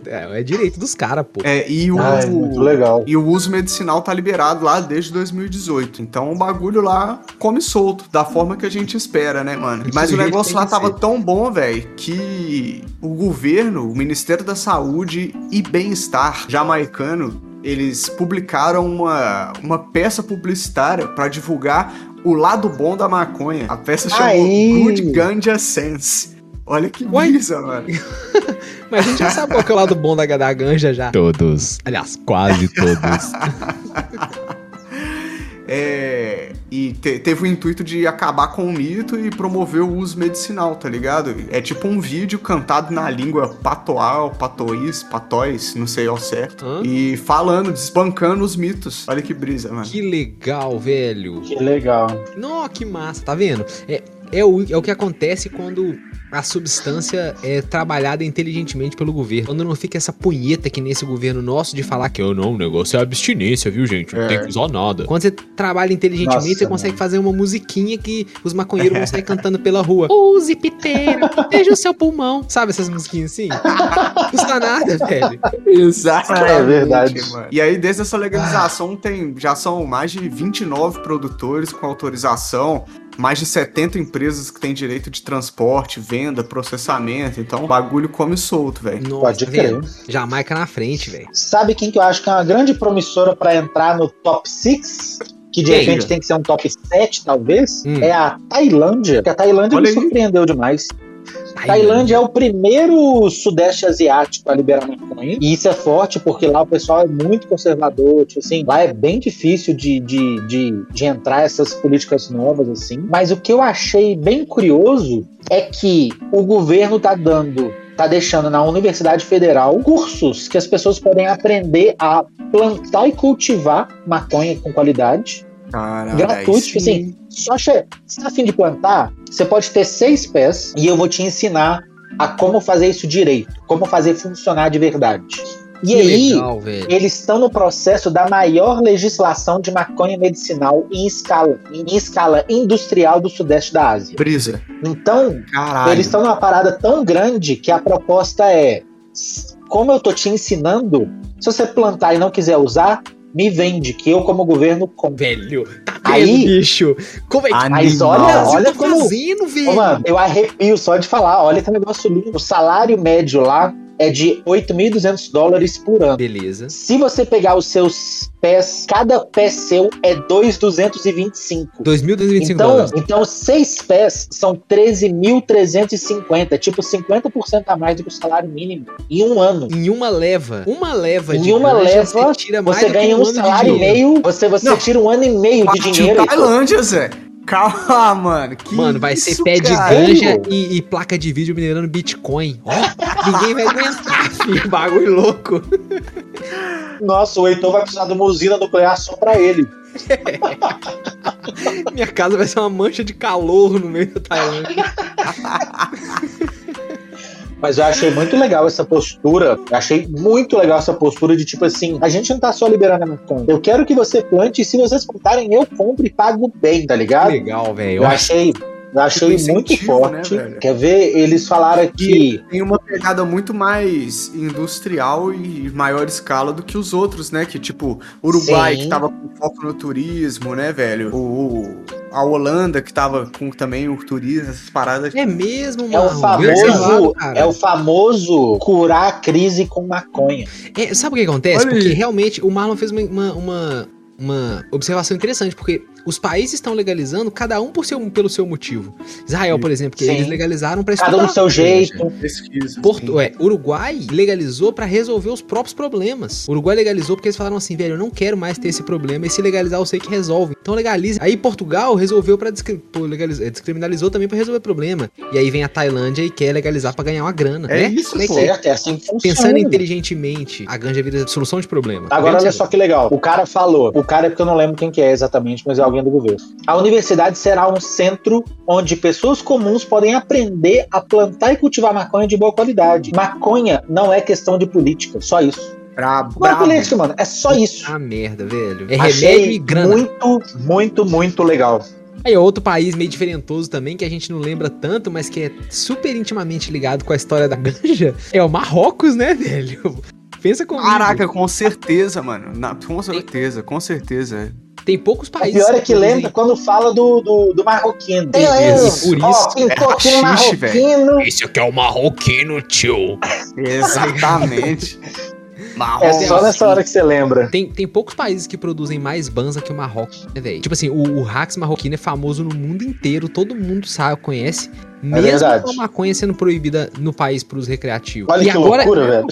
é, é direito dos caras, pô. É, e o, ah, é muito legal. E o uso medicinal tá liberado lá desde 2018. Então o bagulho lá come solto, da forma que a gente espera, né, mano? Mas o negócio lá tava ser. tão bom, velho, que o governo, o Ministério da Saúde e Bem-Estar jamaicano, eles publicaram uma, uma peça publicitária para divulgar o lado bom da maconha. A peça chamou Good Ganja Sense. Olha que brisa, mano. Mas a gente já sabe qual é o lado bom da, da ganja já. Todos. Aliás, quase todos. é, e te, teve o intuito de acabar com o mito e promover o uso medicinal, tá ligado? É tipo um vídeo cantado na língua patoal, patoís, patóis, não sei ao certo. Hã? E falando, desbancando os mitos. Olha que brisa, mano. Que legal, velho. Que legal. Nossa, que massa, tá vendo? É, é o, é o que acontece quando a substância é trabalhada inteligentemente pelo governo. Quando não fica essa punheta que nesse governo nosso de falar que eu oh, não, o negócio é abstinência, viu, gente? Não é. tem que usar nada. Quando você trabalha inteligentemente, Nossa, você consegue fazer uma musiquinha que os maconheiros vão sair cantando pela rua. Use piteira, veja o seu pulmão. Sabe essas musiquinhas assim? Não custa nada, velho. Exato. É verdade. Mano. E aí, desde essa legalização, tem, já são mais de 29 produtores com autorização mais de 70 empresas que têm direito de transporte, venda, processamento. Então o bagulho come solto, velho. Pode crer. Jamaica na frente, velho. Sabe quem que eu acho que é uma grande promissora para entrar no top 6? Que de repente tem que ser um top 7, talvez, hum. é a Tailândia. Porque a Tailândia Olha me surpreendeu demais. Tailândia é o primeiro sudeste asiático a liberar maconha. E isso é forte porque lá o pessoal é muito conservador. Tipo assim, lá é bem difícil de, de, de, de entrar essas políticas novas, assim. Mas o que eu achei bem curioso é que o governo tá dando tá deixando na Universidade Federal cursos que as pessoas podem aprender a plantar e cultivar maconha com qualidade. Caralho, gratuito, tipo assim, só che... você tá afim de plantar, você pode ter seis pés e eu vou te ensinar a como fazer isso direito, como fazer funcionar de verdade. E que aí, legal, eles estão no processo da maior legislação de maconha medicinal em escala, em escala industrial do sudeste da Ásia. Brisa. Então, Caralho. eles estão numa parada tão grande que a proposta é: como eu tô te ensinando, se você plantar e não quiser usar, me vende, que eu, como governo, compro. Velho, tá aí, bicho. Como é que... Mas olha, olha tá como... Fazendo, velho. Ô, mano, eu arrepio só de falar. Olha que negócio lindo. O salário médio lá é de 8.200 dólares por ano. Beleza. Se você pegar os seus pés, cada pé seu é 2.225. 2.225 então, dólares. Então, seis pés são 13.350, tipo 50% a mais do que o salário mínimo em um ano. Em uma leva. Uma leva em de uma leva, você, tira mais você ganha um, um salário e meio, você, você tira um ano e meio de dinheiro. Tailândia, Zé. Calma, mano. Que mano, vai isso, ser pé de ganja e, e, placa de vídeo minerando Bitcoin. Ó, ninguém vai aguentar, filho. Bagulho louco. Nossa, o Heitor vai precisar de uma usina nuclear só pra ele. Minha casa vai ser uma mancha de calor no meio da Tailândia. Mas eu achei muito legal essa postura. Achei muito legal essa postura de tipo assim: a gente não tá só liberando a maconha. Eu quero que você plante e se vocês plantarem, eu compro e pago bem, tá ligado? Legal, velho. Eu achei. Achei tipo muito né, forte. Né, Quer ver? Eles falaram que. Tem uma pegada muito mais industrial e maior escala do que os outros, né? Que tipo, Uruguai, Sim. que tava com foco no turismo, né, velho? O, a Holanda, que tava com também o turismo, essas paradas. É mesmo, mano. É o famoso, é o famoso curar a crise com maconha. É, sabe o que acontece? Olha Porque aí. realmente o Marlon fez uma, uma, uma observação interessante, porque os países estão legalizando, cada um por seu, pelo seu motivo. Israel, por exemplo, que sim. eles legalizaram para Cada um do seu jeito. Pesquisa, Porto, é, Uruguai legalizou para resolver os próprios problemas. Uruguai legalizou porque eles falaram assim, velho, eu não quero mais ter esse problema, e se legalizar eu sei que resolve. Então legalize. Aí Portugal resolveu para legalizar, descriminalizou também para resolver o problema. E aí vem a Tailândia e quer legalizar para ganhar uma grana, é né? Isso, é, certo, é assim que Pensando inteligentemente, a ganja vira solução de problema. Agora olha só que legal. O cara falou, o cara, porque eu não lembro quem que é exatamente, mas é alguém do governo. A universidade será um centro onde pessoas comuns podem aprender a plantar e cultivar maconha de boa qualidade. Maconha não é questão de política, só isso. Brabo, Não é brabo. política, mano, é só isso. Ah, merda, velho. É remédio Achei e grana. muito, muito, muito legal. Aí, outro país meio diferentoso também, que a gente não lembra tanto, mas que é super intimamente ligado com a história da ganja, é o Marrocos, né, velho? Pensa comigo. Caraca, com certeza, mano. Na- com certeza, com certeza. Tem poucos O países. pior é que lembra quando fala do, do, do marroquino. Tem isso, por Ó, isso, pintou é aqui marroquino. Esse aqui é o marroquino, tio. Exatamente. Marrom. É só nessa hora que você lembra. Tem, tem poucos países que produzem mais banza que o Marrocos, né, velho? Tipo assim, o, o Rax marroquino é famoso no mundo inteiro, todo mundo sabe, conhece. Mesmo verdade. com a maconha sendo proibida no país para uso recreativo. Olha e que agora, loucura, velho.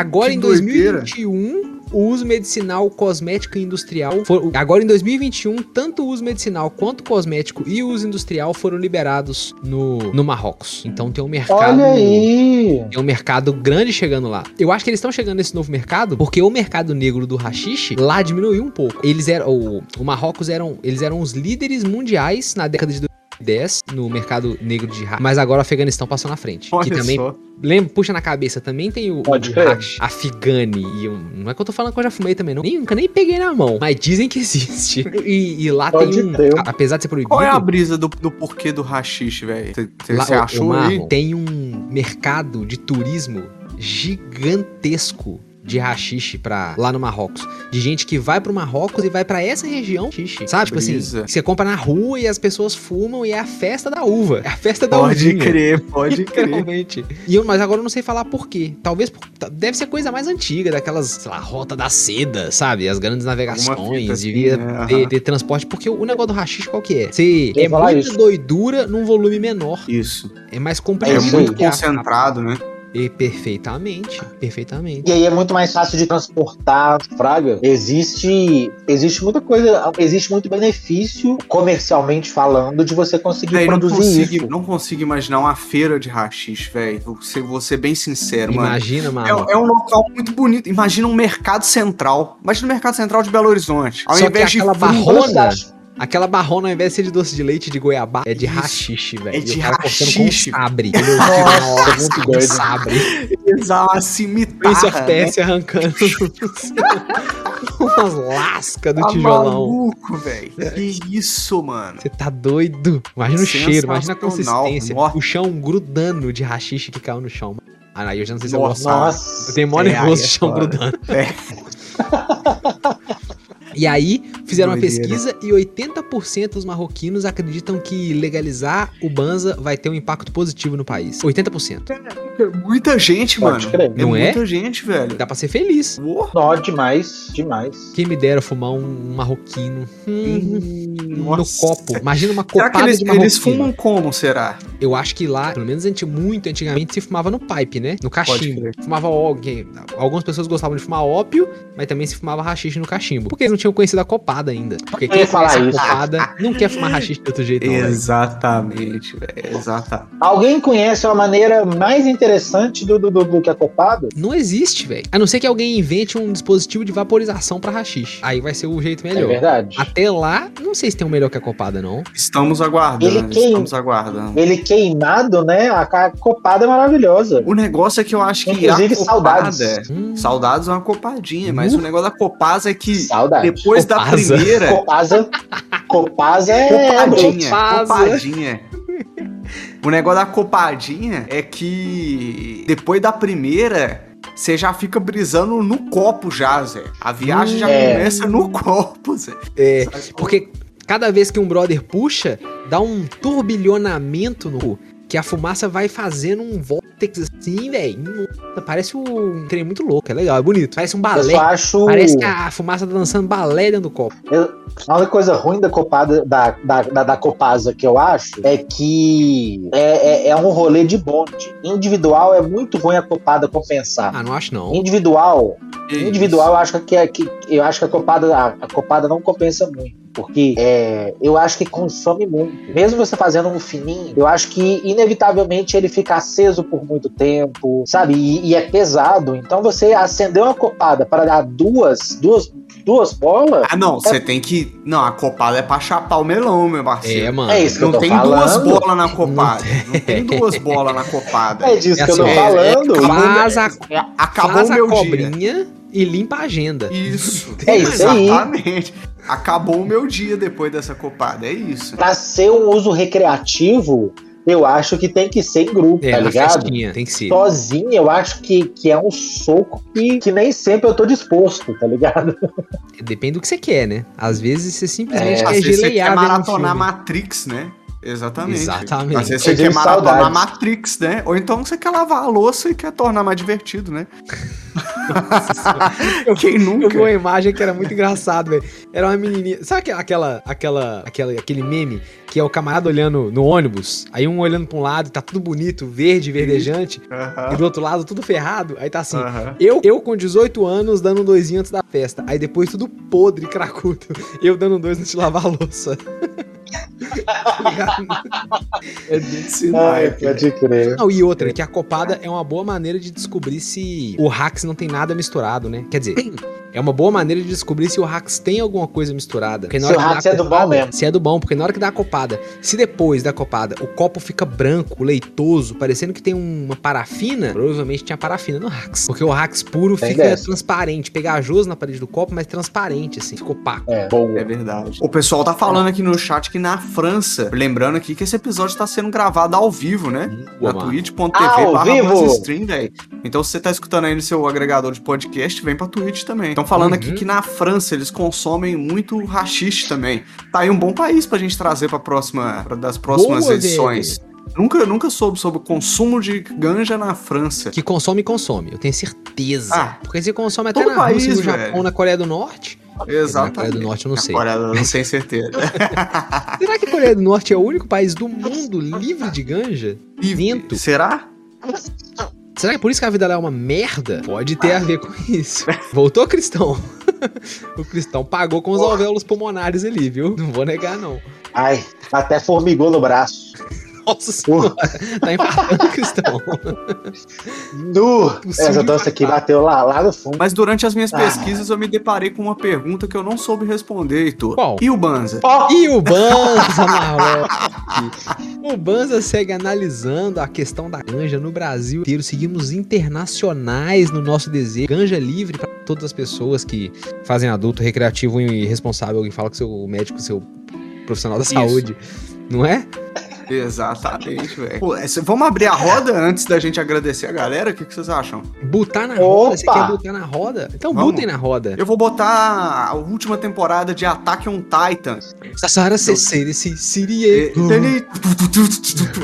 Agora Que em doideira. 2021, o uso medicinal, cosmético e industrial. for- agora em 2021, tanto o uso medicinal quanto o cosmético e o uso industrial foram liberados no, no Marrocos. Então tem um mercado. Olha aí. Tem um mercado grande chegando lá. Eu acho que eles estão chegando nesse novo mercado porque o mercado negro do hashish lá diminuiu um pouco. Eles eram o, o Marrocos eram, eles eram os líderes mundiais na década de 2010 no mercado negro de hashish, mas agora o Afeganistão passou na frente. Olha que também só. lembra, puxa na cabeça, também tem o, Pode o hash afghani e eu- não é que eu tô falando que eu já fumei também não. Nem, nunca nem peguei na mão, mas dizem que existe. E, e lá Pode tem um, apesar de ser proibido, Qual é a brisa do, do porquê do rachixe, velho? Você achou? Marlon, Tem um mercado de turismo gigantesco de rachixe pra, lá no Marrocos. De gente que vai pro Marrocos e vai pra essa região rachixe. Sabe? Tipo assim, Brisa. você compra na rua e as pessoas fumam e é a festa da uva. É a festa da Pode uvinha. crer, pode crer. Literalmente. E eu, mas agora eu não sei falar por quê. Talvez por- deve ser coisa mais antiga, daquelas, sei lá, rota da seda, sabe? As grandes navegações, assim, devia né? ter, ter transporte, porque o negócio do rachixe qual que é? Você é muita isso. doidura num volume menor. Isso. É mais É, comprimido. aí. muito concentrado, né? E perfeitamente, perfeitamente. E aí é muito mais fácil de transportar fraga. Existe, existe muita coisa, existe muito benefício comercialmente falando de você conseguir Véi, não, produzir consigo, isso. não consigo imaginar uma feira de rachixe, velho. Vou ser, vou ser bem sincero, mano. Imagina, mano. É, é um local muito bonito. Imagina um mercado central. Imagina o mercado central de Belo Horizonte. Ao Só que invés de aquela fruta, barrona, aquela barrona, ao invés de ser de doce de leite de goiabá, é de rachixe, velho. É de haxixe. sabre. Nossa, muito doido. sabre. usar uma Prince né? Arrancando umas lascas do Tá tijolão. maluco, velho. Que isso, mano. Você tá doido? Imagina o cheiro, imagina a consistência. O chão grudando de rachixe que caiu no chão. Ah, aí eu já não sei se eu Nossa. gostava. Nossa. Eu tenho mó É, nervoso aí de é chão grudando. É. E aí, fizeram uma pesquisa e 80% dos marroquinos acreditam que legalizar o Banza vai ter um impacto positivo no país. 80%. É muita gente, Pode mano. crer. É Não é? muita gente, velho. Dá pra ser feliz. Uou. Nó, demais, demais. Quem me dera fumar um marroquino hum, no copo. Imagina uma Será que copada eles, de marroquino. eles fumam como, será? Eu acho que lá, pelo menos anti- muito antigamente, se fumava no pipe, né? No cachimbo. Fumava ópio. Algumas pessoas gostavam de fumar ópio, mas também se fumava rachixe no cachimbo. Porque eles não tinham conhecido a copada ainda. Porque quem ia falar conhece a isso. copada não quer fumar rachixe de outro jeito, não, velho. Exatamente, velho. Exatamente. Alguém conhece uma maneira mais interessante do, do, do, do que a copada? Não existe, velho. A não ser que alguém invente um dispositivo de vaporização pra rachixe. Aí vai ser o jeito É melhor. verdade. Até lá, não sei se tem um melhor que a copada, não. Estamos aguardando. Ele queima. Estamos aguardando. Ele queimado, né? A copada é maravilhosa. O negócio é que eu acho que Inclusive, a copada... saudades. Hum, Saudades é uma copadinha, mas Uh. o negócio da Copasa é que Saudade. depois da Copasa. primeira... Copasa, Copasa é Copadinha, Copasa. copadinha. O negócio da copadinha é que depois da primeira, você já fica brisando no copo já, Zé. A viagem já É. começa no copo, Zé. É, porque cada vez que um brother puxa, dá um turbilhonamento no cu, que a fumaça vai fazendo um vórtex assim, velho. Parece um trem muito louco, é legal, é bonito. Parece um Eu balé. só acho. Parece que a fumaça tá dançando balé dentro do copo. A única coisa ruim da copada da, da, da, da Copasa que eu acho é que é, é, é um rolê de bonde. Individual é muito ruim a copada compensar. Ah, não acho não. Individual, individual eu acho que, é- que eu acho que a copada a, a copada não compensa muito. Porque é, eu acho que consome muito. Mesmo você fazendo um fininho, eu acho que inevitavelmente ele fica aceso por muito tempo, sabe? E, e é pesado. Então você acender uma copada para dar duas, duas duas bolas. Ah, não, você tem que. Não, a copada é pra chapar o melão, meu parceiro. É, mano. É isso que Não eu tô tem falando. duas bolas na copada. Não tem duas bolas na copada. É disso É que eu tô assim, é- falando. é- Faz a, É, Acabou faz o a meu dia. E limpa a agenda. Isso. É isso aí. Exatamente. Acabou o meu dia depois dessa copada. É isso. Pra ser um uso recreativo, eu acho que tem que ser em grupo, É, tá ligado? festinha, tem que ser. Sozinho, eu acho que, que é um soco que, que nem sempre eu tô disposto, tá ligado? Depende do que você quer, né? Às vezes você simplesmente É, Às quer vezes você quer um maratonar filme. Matrix, né? Exatamente. Exatamente. Às vezes Eu você quer maratonar saudades. Matrix, né? Ou então você quer lavar a louça e quer tornar mais divertido, né? Quem Eu vi nunca? uma imagem que era muito engraçado, velho. Era uma menininha. Sabe aquela, aquela, aquela, aquela, aquele meme que é o camarada olhando no ônibus? Aí um olhando pra um lado, tá tudo bonito, verde, verdejante, e Aham, do outro lado tudo ferrado. Aí tá assim. aham. Eu, eu com 18 anos dando um doisinho antes da festa. Aí depois tudo podre, cracudo. Eu dando um dois antes de lavar a louça. É desse Ai, naipe. pode crer. Não, e outra, que a copada é uma boa maneira de descobrir se o hacks não tem nada misturado, né? Quer dizer, é uma boa maneira de descobrir se o hacks tem alguma coisa misturada. Porque na Se hora o hacks é do bom mesmo. Se é do bom, porque na hora que dá a copada, se depois da copada o copo fica branco, leitoso, parecendo que tem uma parafina, provavelmente tinha parafina no hacks. Porque o hacks puro Tem fica dessa. transparente, pegajoso na parede do copo, mas transparente, assim, ficou opaco. É, boa. É verdade. O pessoal tá falando aqui no chat que na França, lembrando aqui que esse episódio tá sendo gravado ao vivo, né? Boa, na twitch.tv Ao barra velho. Então se você tá escutando aí no seu agregador de podcast, vem pra Twitch também. Estão falando aqui Uhum. que na França eles consomem muito rachixe também. Tá aí um bom país pra gente trazer pra próxima, pra das próximas Boa, edições. Nunca, nunca soube sobre o consumo de ganja na França. Que consome, consome. Eu tenho certeza. Ah, Porque você consome até na Rússia, país, no Japão, velho. na Coreia do Norte. Exatamente. Na Coreia do Norte eu não Na sei. Coreia do- não tenho certeza. Será que a Coreia do Norte é o único país do mundo livre de ganja? Vento. Será? Será que é por isso que a vida lá é uma merda? Pode ter a ver com isso. Voltou, Cristão? o Cristão pagou com os alvéolos pulmonares ali, viu? Não vou negar, não. Ai, até formigou no braço. Nossa senhora, tá infartando, Cristão. Nu! Essa dança aqui bateu lá, lá no fundo. Mas durante as minhas Ah. pesquisas eu me deparei com uma pergunta que eu não soube responder, Heitor. Qual? E o Banza? Ó, E o Banza? O Banza segue analisando a questão da ganja no Brasil inteiro. Seguimos internacionais no nosso desejo. Ganja livre para todas as pessoas que fazem adulto, recreativo e responsável. Alguém fala com seu médico, seu profissional da Isso. saúde. Não é? Exatamente, velho. Pô, essa- Vamos abrir a roda antes da gente agradecer a galera? O que, que vocês acham? Botar na roda? Você Opa! quer botar na roda? Então Vamos. botem na roda. Eu vou botar a última temporada de Attack on Titan. Sassara CC desse E- Sirie.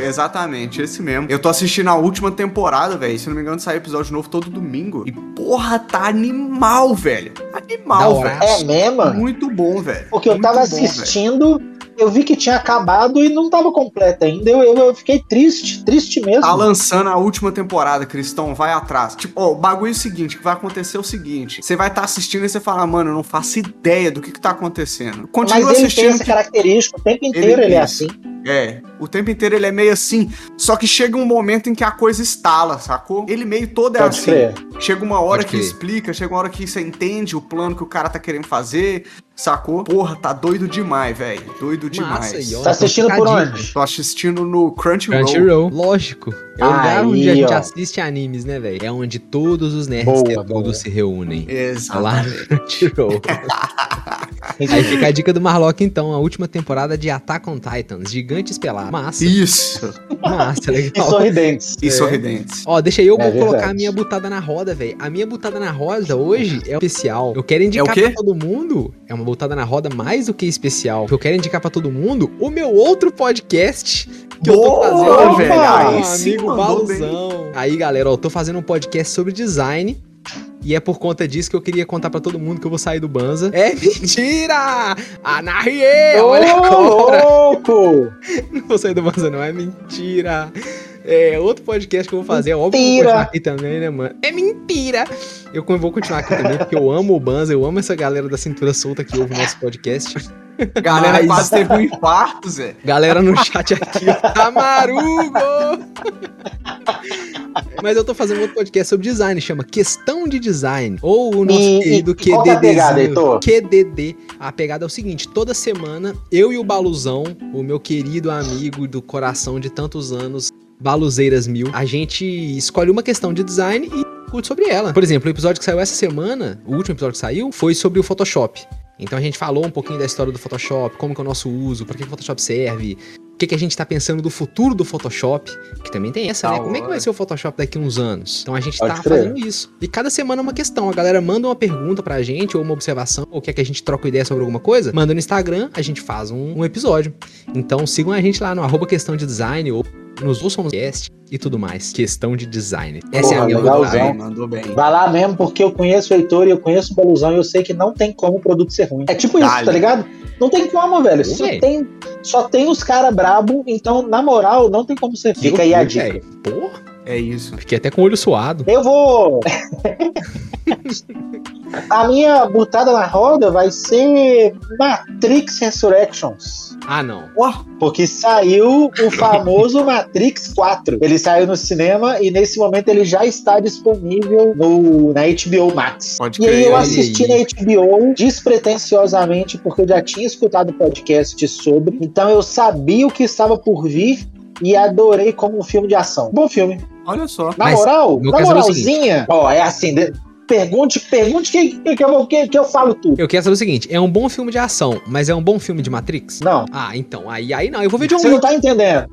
Exatamente, esse mesmo. Eu tô assistindo a última temporada, velho. Se não me engano, sai episódio novo todo domingo. E porra, tá animal, velho. Animal, velho. é mesmo? Muito bom, velho. Porque eu Muito tava bom, assistindo, eu vi que tinha acabado e não tava completo ainda. Eu, eu, eu fiquei triste, triste mesmo. Tá lançando a última temporada, Cristão, vai atrás. Tipo, ó, o bagulho é o seguinte, que vai acontecer é o seguinte. Você vai estar assistindo e você fala, mano, eu não faço ideia do que que tá acontecendo. Continua Mas ele tem assistindo essa que característica, o tempo inteiro ele, tem é assim. É, o tempo inteiro ele é meio assim, só que chega um momento em que a coisa estala, sacou? Ele meio todo é Pode assim. crer. Chega uma hora Pode que crer. explica, chega uma hora que você entende o plano que o cara tá querendo fazer, sacou? Porra, tá doido demais, velho. Doido Massa, demais. Tá assistindo por onde? Tô assistindo no Crunchyroll. Crunchyroll, lógico. É o lugar onde a gente ó. assiste animes, né, velho? É onde todos os nerds Boa, que é tudo boa. se reúnem. Tá lá no Crunchyroll. Aí fica a dica do Marlock, então, a última temporada de Attack on Titans, Gigantes Pelados. Massa, Isso. massa, E legal. sorridentes. E É. sorridentes. Ó, deixa eu É vou colocar verdade. a minha butada na roda, velho. A minha butada na roda hoje é especial. Eu quero indicar É o quê? pra todo mundo. É uma butada na roda mais do que especial. Eu quero indicar pra todo mundo o meu outro podcast que eu tô Boa, fazendo velho. Aí amigo bem. Baluzão. Aí, galera, ó, eu tô fazendo um podcast sobre design. E é por conta disso que eu queria contar pra todo mundo que eu vou sair do Banza. É mentira! Anarrie! Olha a cobra! Louco! Não vou sair do Banza, não. É mentira. É outro podcast que eu vou fazer. É óbvio que eu vou continuar aqui também, né, mano? É mentira! Eu vou continuar aqui também, porque eu amo o Banza, eu amo essa galera da cintura solta que ouve o nosso podcast. Galera Mas- quase teve um infarto, Zé. Galera no chat aqui, ó. Tamarugo! Mas eu tô fazendo outro podcast sobre design, chama Questão de Design. Ou o nosso E- querido e qual que é a pegada, QDD. QDD. A pegada é o seguinte: toda semana, eu e o Baluzão, o meu querido amigo do coração de tantos anos, Baluzeiras Mil, a gente escolhe uma questão de design e discute sobre ela. Por exemplo, o episódio que saiu essa semana, o último episódio que saiu, foi sobre o Photoshop. Então a gente falou um pouquinho da história do Photoshop, como que é o nosso uso, para que o Photoshop serve, o que, que a gente tá pensando do futuro do Photoshop, que também tem essa, né? Como é que vai ser o Photoshop daqui a uns anos? Então a gente Pode tá crer. fazendo isso. E cada semana é uma questão. A galera manda uma pergunta pra gente, ou uma observação, ou quer que a gente troque ideia sobre alguma coisa, manda no Instagram, a gente faz um, um episódio. Então sigam a gente lá no arroba questão de design, ou nos ouçam no cast e tudo mais. Questão de design. Essa é a Porra, minha legal, Mandou bem, mandou bem. Vai lá mesmo, porque eu conheço o Heitor e eu conheço o Baluzão e eu sei que não tem como o produto ser ruim. É tipo isso, Dale. tá ligado? Não tem como, velho. Só Velho. tem, só tem os caras brabo, então, na moral, não tem como ser. Fica aí a dica. Porra, É isso. fiquei até com o olho suado. Eu vou. a minha botada na roda vai ser Matrix Resurrections. Ah, não. Porque saiu o famoso Matrix 4. Ele saiu no cinema e nesse momento ele já está disponível no, na HBO Max. Pode E aí eu assisti aí. na HBO despretensiosamente, porque eu já tinha escutado podcast sobre, então eu sabia o que estava por vir e adorei como um filme de ação. Bom filme. olha só. Na Mas, moral, na é moralzinha, ó, é assim, de- pergunte, pergunte que, que, que, eu, que, que eu falo tudo. Eu quero saber o seguinte: é um bom filme de ação, mas é um bom filme de Matrix? Não. Ah, então. Aí, aí não. Eu vou ver John Você não tá entendendo.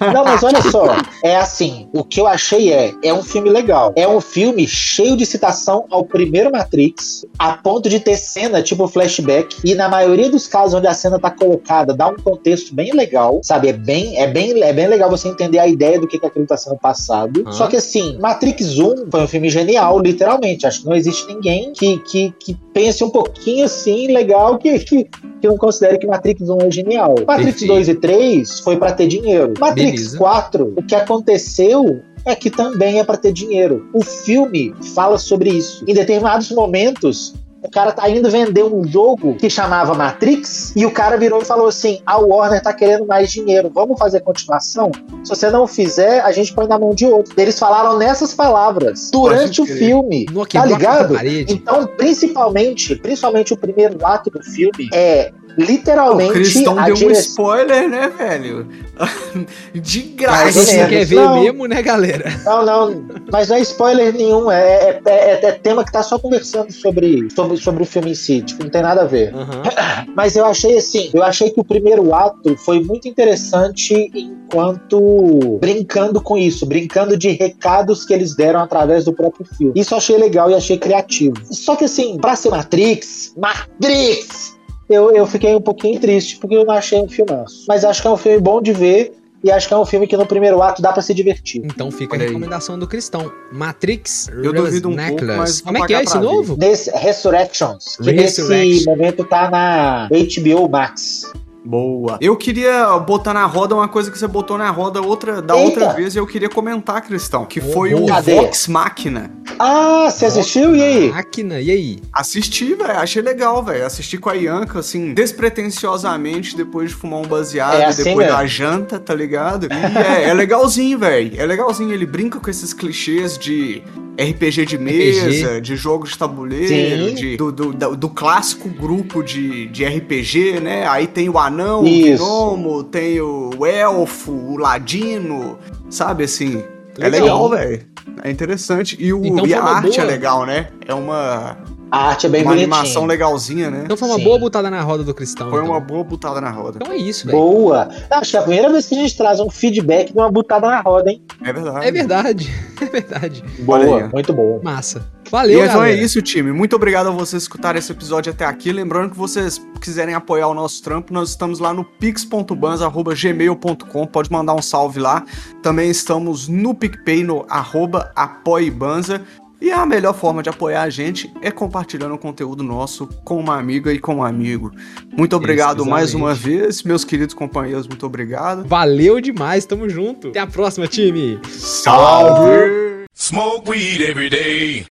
Não, mas olha só. É assim, o que eu achei é, é um filme legal. É um filme cheio de citação ao primeiro Matrix, a ponto de ter cena tipo flashback. E na maioria dos casos onde a cena tá colocada, dá um contexto bem legal, sabe? É bem, é bem, é bem legal você entender a ideia do que, que aquilo tá sendo passado. Ah. Só que assim, Matrix 1 foi um filme genial, literalmente. Acho que não existe ninguém que, que, que pense um pouquinho assim, legal, que, que, que não considere que Matrix 1 é genial. Matrix Perfeito. 2 e 3 foi pra ter dinheiro. Matrix Beleza. 4, o que aconteceu é que também é pra ter dinheiro. O filme fala sobre isso. Em determinados momentos, o cara tá indo vender um jogo que chamava Matrix e o cara virou e falou assim: a Warner tá querendo mais dinheiro, vamos fazer continuação? Se você não fizer, a gente põe na mão de outro. Eles falaram nessas palavras durante o filme. No Tá ligado? Então, principalmente, principalmente o primeiro ato do filme é O literalmente Cristão a deu um direção. spoiler, né, velho? De graça. gente não menos. quer ver Não. mesmo, né, galera? Não, não, mas não é spoiler nenhum, é, é, é- é tema que tá só conversando sobre, sobre, sobre o filme em si, tipo, não tem nada a ver. Aham. Mas eu achei assim, eu achei que o primeiro ato foi muito interessante enquanto brincando com isso, brincando de recados que eles deram através do próprio filme. Isso eu achei legal e achei criativo. Só que assim, pra ser Matrix, Matrix, eu, eu fiquei um pouquinho triste porque eu não achei um filmaço. Mas acho que é um filme bom de ver e acho que é um filme que no primeiro ato dá pra se divertir. Então fica a Olha aí. recomendação do Cristão. Matrix Eu duvido um pouco, Necklace. mas vou Como é que é esse novo? Desse Resurrections, que nesse momento tá na HBO Max. Boa. Eu queria botar na roda uma coisa que você botou na roda outra, da Eita. outra vez e eu queria comentar, Cristão, que foi o Cadê? Vox Machina. Ah, você assistiu? E aí? Máquina, e aí? Assisti, velho, achei legal, velho. Assisti com a Ianca, assim, despretensiosamente, depois de fumar um baseado, É assim depois da janta, tá ligado? E é, é legalzinho, velho. É legalzinho. Ele brinca com esses clichês de RPG de mesa, de jogo de tabuleiro, Sim. de, do, do, do- do clássico grupo de, de RPG, né? Aí tem o anão, Isso. o gnomo, tem o elfo, o ladino, sabe assim? É Legal. legal, velho. É interessante. E, o, Então e a arte é boa. legal, né? É uma, A arte é bem uma bonitinha. animação legalzinha, né? Então foi uma Sim. boa botada na roda do Cristão. Foi então. uma boa butada na roda. Então é isso, velho. Boa. Acho que é a primeira vez que a gente traz um feedback de uma butada na roda, hein? É verdade. É verdade. É verdade. Boa, muito boa. Massa. E Valeu, então galera. é isso, time. Muito obrigado a vocês escutarem esse episódio até aqui. Lembrando que vocês quiserem apoiar o nosso trampo, nós estamos lá no pix.banza.gmail.com. Pode mandar um salve lá. Também estamos no PicPay, no arroba apoiebanza. E a melhor forma de apoiar a gente é compartilhando o conteúdo nosso com uma amiga e com um amigo. Muito obrigado mais uma vez, meus queridos companheiros. Muito obrigado. Valeu demais, tamo junto. Até a próxima, time. Salve! Smoke weed every day.